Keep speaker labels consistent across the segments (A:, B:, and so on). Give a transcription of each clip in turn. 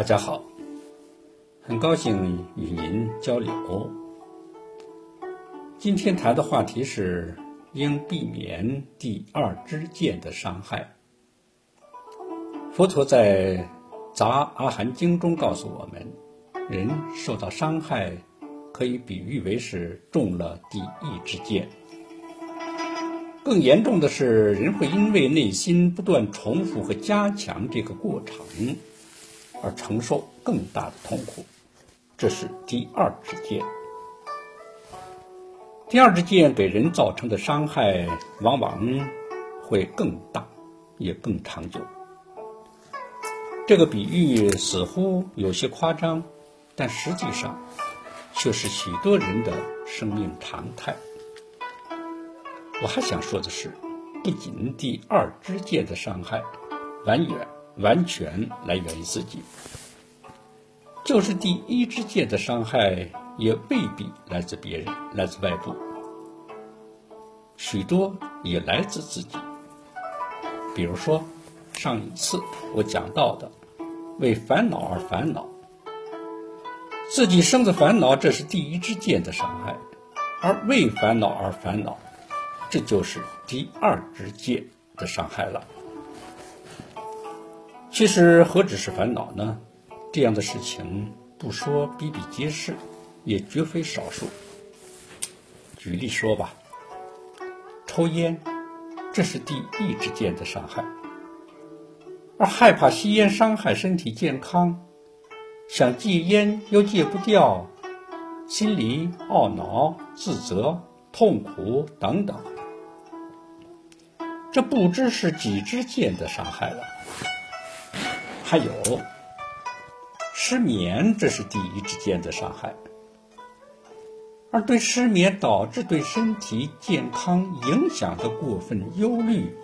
A: 大家好，很高兴与您交流。今天谈的话题是应避免第二支箭的伤害。佛陀在《杂阿含经》中告诉我们，人受到伤害可以比喻为是中了第一支箭。更严重的是，人会因为内心不断重复和加强这个过程，而承受更大的痛苦。这是第二支箭。第二支箭给人造成的伤害，往往会更大，也更长久。这个比喻似乎有些夸张，但实际上却是许多人的生命常态。我还想说的是，不仅第二支箭的伤害完远完全来源于自己，就是第一支箭的伤害也未必来自别人，来自外部，许多也来自自己。比如说，上一次我讲到的，为烦恼而烦恼，自己生的烦恼，这是第一支箭的伤害；而为烦恼而烦恼。这就是第二支箭的伤害了。其实何止是烦恼呢？这样的事情不说比比皆是，也绝非少数。举例说吧，抽烟，这是第一支箭的伤害；而害怕吸烟伤害身体健康，想戒烟又戒不掉，心里懊恼、自责、痛苦等等。这不知是几支箭的伤害了。还有失眠，这是第一支箭的伤害。而对失眠导致对身体健康影响的过分忧虑，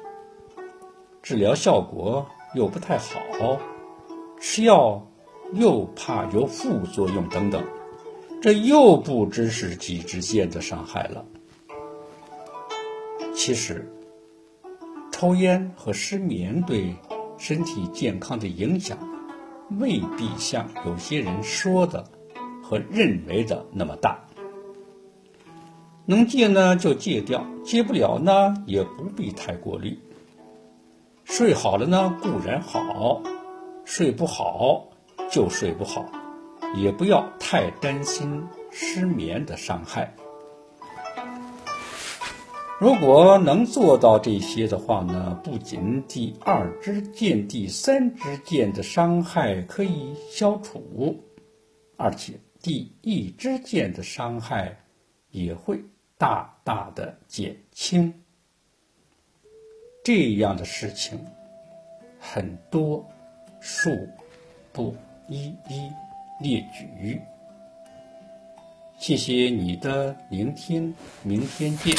A: 治疗效果又不太好，吃药又怕有副作用等等，这又不知是几支箭的伤害了。其实。抽烟和失眠对身体健康的影响，未必像有些人说的和认为的那么大。能戒呢就戒掉，戒不了呢也不必太过虑。睡好了呢固然好，睡不好就睡不好，也不要太担心失眠的伤害。如果能做到这些的话呢，不仅第二支箭、第三支箭的伤害可以消除，而且第一支箭的伤害也会大大的减轻。这样的事情很多，数不一一列举。谢谢你的聆听，明天见。